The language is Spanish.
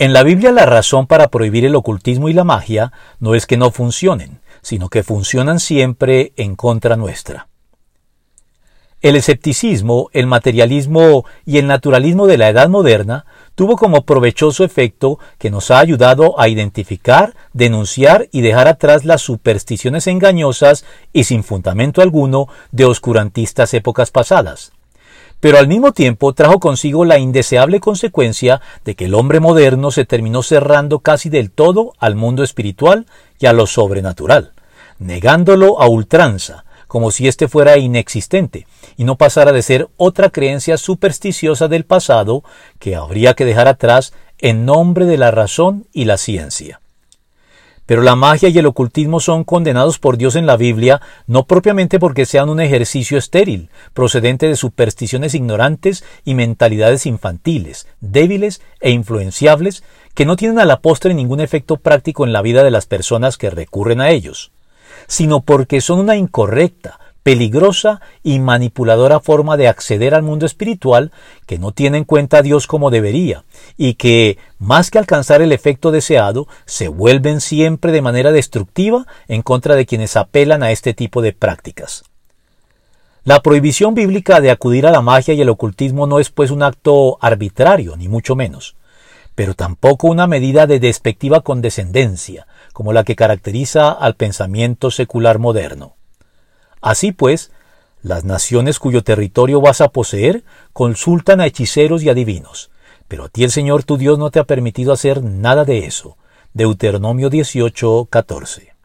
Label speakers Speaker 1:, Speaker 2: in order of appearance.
Speaker 1: En la Biblia la razón para prohibir el ocultismo y la magia no es que no funcionen, sino que funcionan siempre en contra nuestra. El escepticismo, el materialismo y el naturalismo de la edad moderna tuvo como provechoso efecto que nos ha ayudado a identificar, denunciar y dejar atrás las supersticiones engañosas y sin fundamento alguno de oscurantistas épocas pasadas. Pero al mismo tiempo trajo consigo la indeseable consecuencia de que el hombre moderno se terminó cerrando casi del todo al mundo espiritual y a lo sobrenatural, negándolo a ultranza, como si éste fuera inexistente, y no pasara de ser otra creencia supersticiosa del pasado que habría que dejar atrás en nombre de la razón y la ciencia. Pero la magia y el ocultismo son condenados por Dios en la Biblia no propiamente porque sean un ejercicio estéril, procedente de supersticiones ignorantes y mentalidades infantiles, débiles e influenciables, que no tienen a la postre ningún efecto práctico en la vida de las personas que recurren a ellos sino porque son una incorrecta, peligrosa y manipuladora forma de acceder al mundo espiritual que no tiene en cuenta a Dios como debería, y que, más que alcanzar el efecto deseado, se vuelven siempre de manera destructiva en contra de quienes apelan a este tipo de prácticas. La prohibición bíblica de acudir a la magia y el ocultismo no es pues un acto arbitrario, ni mucho menos, pero tampoco una medida de despectiva condescendencia, como la que caracteriza al pensamiento secular moderno. Así pues, las naciones cuyo territorio vas a poseer consultan a hechiceros y adivinos, pero a ti el Señor tu Dios no te ha permitido hacer nada de eso. Deuteronomio 18, 14.